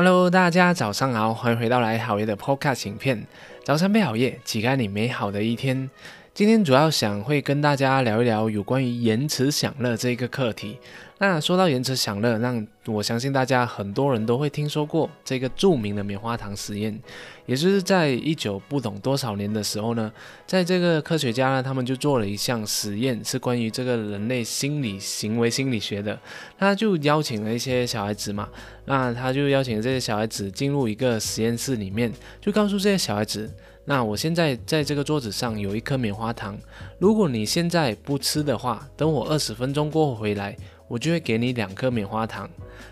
Hello，大家早上好，欢迎回到来好夜的 Podcast 影片。早餐备好夜，启开你美好的一天。今天主要想会跟大家聊一聊有关于延迟享乐这个课题。那说到延迟享乐，让我相信大家很多人都会听说过这个著名的棉花糖实验，也就是在一九不懂多少年的时候呢，在这个科学家呢，他们就做了一项实验，是关于这个人类心理行为心理学的。他就邀请了一些小孩子嘛，那他就邀请这些小孩子进入一个实验室里面，就告诉这些小孩子。那我现在在这个桌子上有一颗棉花糖，如果你现在不吃的话，等我二十分钟过后回来，我就会给你两颗棉花糖。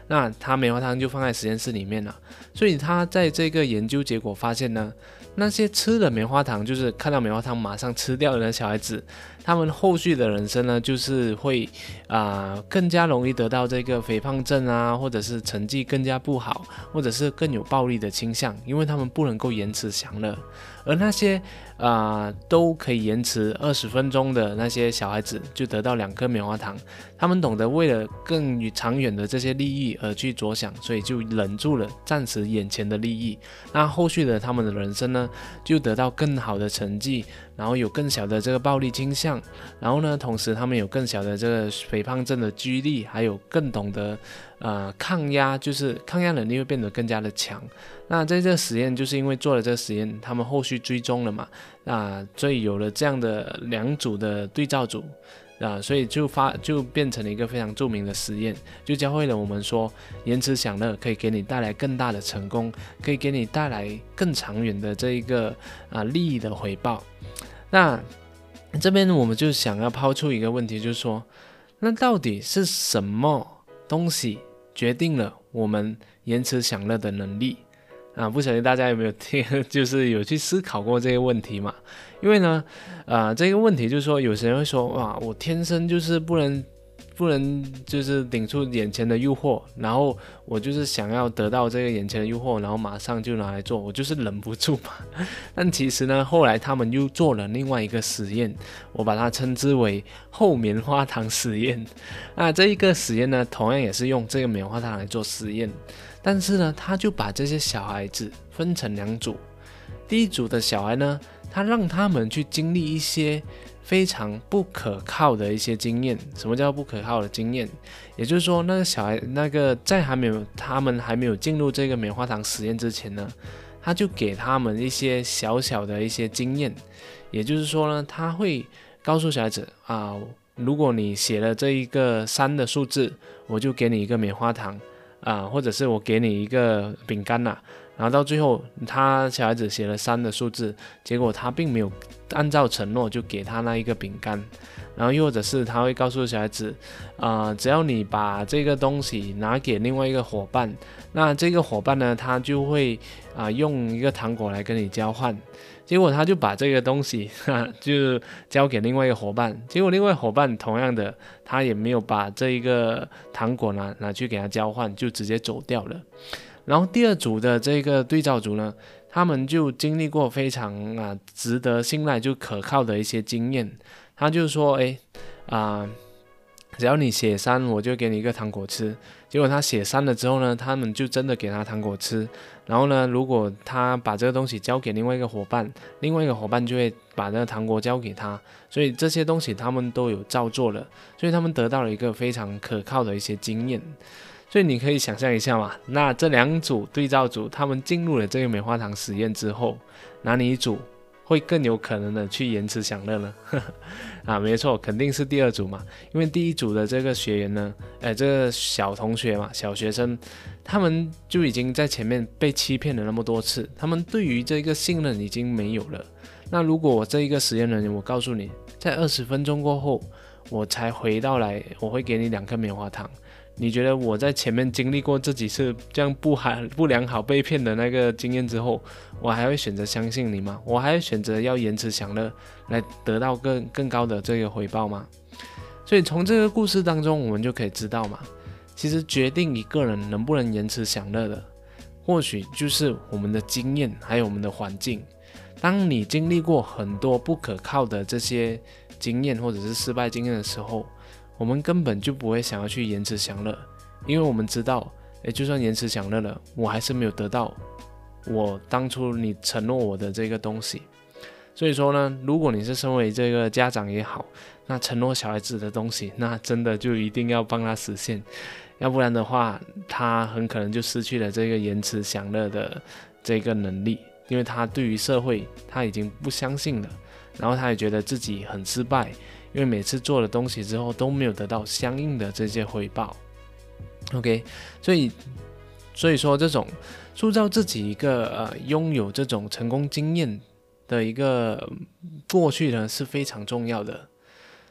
那他棉花糖就放在实验室里面了。所以他在这个研究结果发现呢，那些吃了棉花糖，就是看到棉花糖马上吃掉的小孩子，他们后续的人生呢，就是会啊更加容易得到这个肥胖症啊，或者是成绩更加不好，或者是更有暴力的倾向，因为他们不能够延迟享乐。而那些啊都可以延迟二十分钟的那些小孩子，就得到两颗棉花糖。他们懂得为了更长远的这些利益而去着想，所以就忍住了暂时眼前的利益。那后续的他们的人生呢，就得到更好的成绩，然后有更小的这个暴力倾向，然后呢，同时他们有更小的这个肥胖症的几率，还有更懂得呃抗压，就是抗压能力会变得更加的强。那在这实验，就是因为做了这个实验，他们后续追踪了嘛，那所以有了这样的两组的对照组，啊，所以就发就变成了一个非常著名的实验，就教会了我们说，延迟享乐可以给你带来更大的成功，可以给你带来更长远的这一个啊利益的回报。那这边我们就想要抛出一个问题，就是说，那到底是什么东西决定了我们延迟享乐的能力？啊，不晓得大家有没有听，就是有去思考过这个问题嘛？因为呢，啊，这个问题就是说，有些人会说，哇，我天生就是不能。不能就是顶住眼前的诱惑，然后我就是想要得到这个眼前的诱惑，然后马上就拿来做，我就是忍不住嘛。但其实呢，后来他们又做了另外一个实验，我把它称之为后棉花糖实验。那这一个实验呢，同样也是用这个棉花糖来做实验，但是呢，他就把这些小孩子分成两组，第一组的小孩呢，他让他们去经历一些。非常不可靠的一些经验。什么叫不可靠的经验？也就是说，那个小孩，那个在还没有他们还没有进入这个棉花糖实验之前呢，他就给他们一些小小的一些经验。也就是说呢，他会告诉小孩子啊，如果你写了这一个三的数字，我就给你一个棉花糖啊，或者是我给你一个饼干呐。然后到最后，他小孩子写了三的数字，结果他并没有按照承诺就给他那一个饼干，然后又或者是他会告诉小孩子，啊，只要你把这个东西拿给另外一个伙伴，那这个伙伴呢，他就会啊用一个糖果来跟你交换，结果他就把这个东西哈就交给另外一个伙伴，结果另外伙伴同样的他也没有把这一个糖果拿拿去给他交换，就直接走掉了。然后第二组的这个对照组呢，他们就经历过非常啊值得信赖就可靠的一些经验。他就说，哎，啊，只要你写三，我就给你一个糖果吃。结果他写三了之后呢，他们就真的给他糖果吃。然后呢，如果他把这个东西交给另外一个伙伴，另外一个伙伴就会把那个糖果交给他。所以这些东西他们都有照做了，所以他们得到了一个非常可靠的一些经验。所以你可以想象一下嘛，那这两组对照组，他们进入了这个棉花糖实验之后，哪里一组会更有可能的去延迟享乐呢？啊，没错，肯定是第二组嘛，因为第一组的这个学员呢，哎，这个小同学嘛，小学生，他们就已经在前面被欺骗了那么多次，他们对于这个信任已经没有了。那如果我这一个实验人员，我告诉你，在二十分钟过后，我才回到来，我会给你两颗棉花糖。你觉得我在前面经历过这几次这样不好、不良好被骗的那个经验之后，我还会选择相信你吗？我还会选择要延迟享乐来得到更更高的这个回报吗？所以从这个故事当中，我们就可以知道嘛，其实决定一个人能不能延迟享乐的，或许就是我们的经验还有我们的环境。当你经历过很多不可靠的这些经验或者是失败经验的时候，我们根本就不会想要去延迟享乐，因为我们知道，诶，就算延迟享乐了，我还是没有得到我当初你承诺我的这个东西。所以说呢，如果你是身为这个家长也好，那承诺小孩子的东西，那真的就一定要帮他实现，要不然的话，他很可能就失去了这个延迟享乐的这个能力，因为他对于社会他已经不相信了，然后他也觉得自己很失败，因为每次做了东西之后都没有得到相应的这些回报。OK，所以所以说这种塑造自己一个呃拥有这种成功经验的一个过去呢是非常重要的。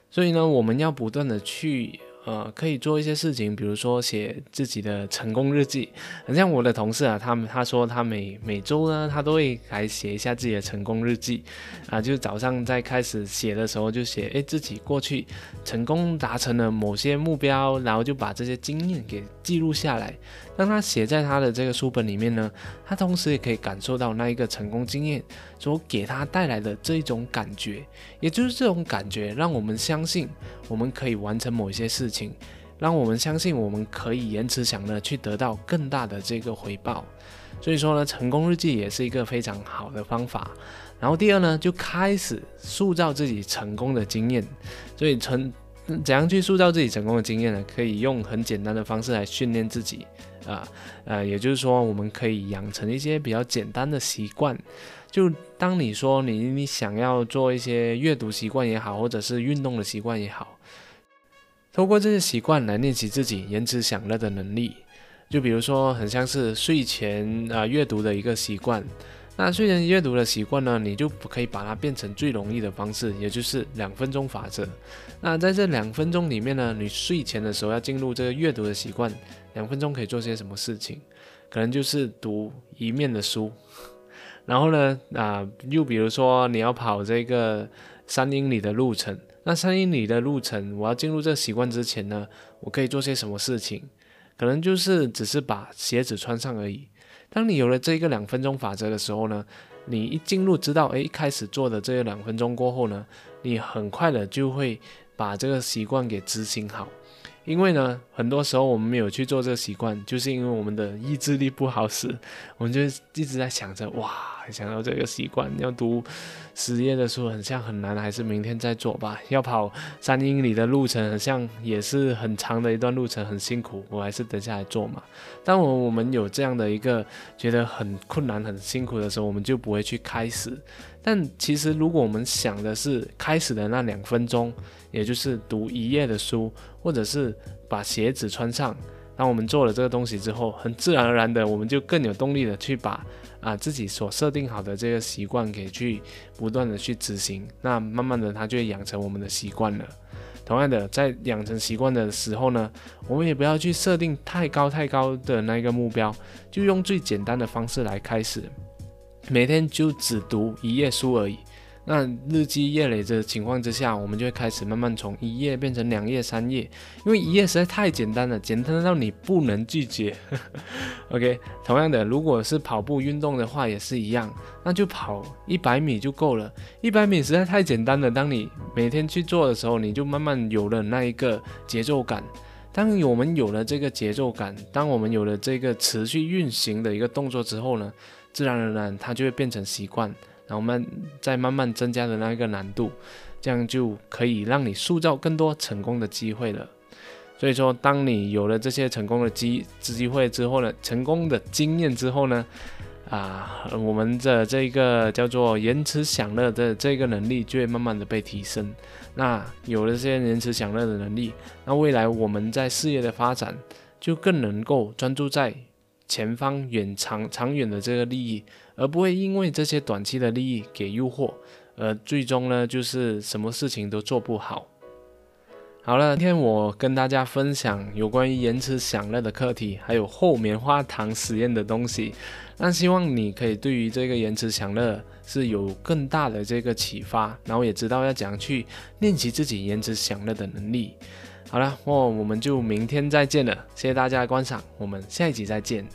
所以呢，我们要不断的去。呃，可以做一些事情，比如说写自己的成功日记。很像我的同事啊，他们他说他每每周呢，他都会来写一下自己的成功日记。啊，就早上在开始写的时候就写，哎，自己过去成功达成了某些目标，然后就把这些经验给记录下来。当他写在他的这个书本里面呢，他同时也可以感受到那一个成功经验所给他带来的这一种感觉，也就是这种感觉让我们相信我们可以完成某一些事情，让我们相信我们可以延迟享乐去得到更大的这个回报。所以说呢，成功日记也是一个非常好的方法。然后第二呢，就开始塑造自己成功的经验。所以成怎样去塑造自己成功的经验呢？可以用很简单的方式来训练自己。啊，呃，也就是说，我们可以养成一些比较简单的习惯。就当你说你你想要做一些阅读习惯也好，或者是运动的习惯也好，通过这些习惯来练习自己延迟享乐的能力。就比如说，很像是睡前啊阅读的一个习惯。那睡前阅读的习惯呢，你就可以把它变成最容易的方式，也就是两分钟法则。那在这两分钟里面呢，你睡前的时候要进入这个阅读的习惯，两分钟可以做些什么事情？可能就是读一面的书。然后呢，啊，又比如说你要跑这个三英里的路程，那三英里的路程，我要进入这个习惯之前呢，我可以做些什么事情？可能就是只是把鞋子穿上而已。当你有了这个两分钟法则的时候呢，你一进入知道，哎，一开始做的这个两分钟过后呢，你很快的就会把这个习惯给执行好。因为呢，很多时候我们没有去做这个习惯，就是因为我们的意志力不好使，我们就一直在想着，哇，想要这个习惯，要读十页的书，很像很难，还是明天再做吧。要跑三英里的路程，很像也是很长的一段路程，很辛苦，我还是等下来做嘛。当我我们有这样的一个觉得很困难、很辛苦的时候，我们就不会去开始。但其实，如果我们想的是开始的那两分钟，也就是读一页的书，或者是把鞋子穿上，当我们做了这个东西之后，很自然而然的，我们就更有动力的去把啊自己所设定好的这个习惯给去不断的去执行。那慢慢的，它就会养成我们的习惯了。同样的，在养成习惯的时候呢，我们也不要去设定太高太高的那个目标，就用最简单的方式来开始。每天就只读一页书而已，那日积月累的情况之下，我们就会开始慢慢从一页变成两页、三页，因为一页实在太简单了，简单到你不能拒绝。OK，同样的，如果是跑步运动的话，也是一样，那就跑一百米就够了。一百米实在太简单了，当你每天去做的时候，你就慢慢有了那一个节奏感。当我们有了这个节奏感，当我们有了这个持续运行的一个动作之后呢？自然而然，它就会变成习惯，然后慢再慢慢增加的那一个难度，这样就可以让你塑造更多成功的机会了。所以说，当你有了这些成功的机机会之后呢，成功的经验之后呢，啊，我们的这个叫做延迟享乐的这个能力就会慢慢的被提升。那有了这些延迟享乐的能力，那未来我们在事业的发展就更能够专注在。前方远长长远的这个利益，而不会因为这些短期的利益给诱惑，而最终呢，就是什么事情都做不好。好了，今天我跟大家分享有关于延迟享乐的课题，还有后棉花糖实验的东西。那希望你可以对于这个延迟享乐是有更大的这个启发，然后也知道要怎样去练习自己延迟享乐的能力。好了，那我们就明天再见了。谢谢大家的观赏，我们下一集再见。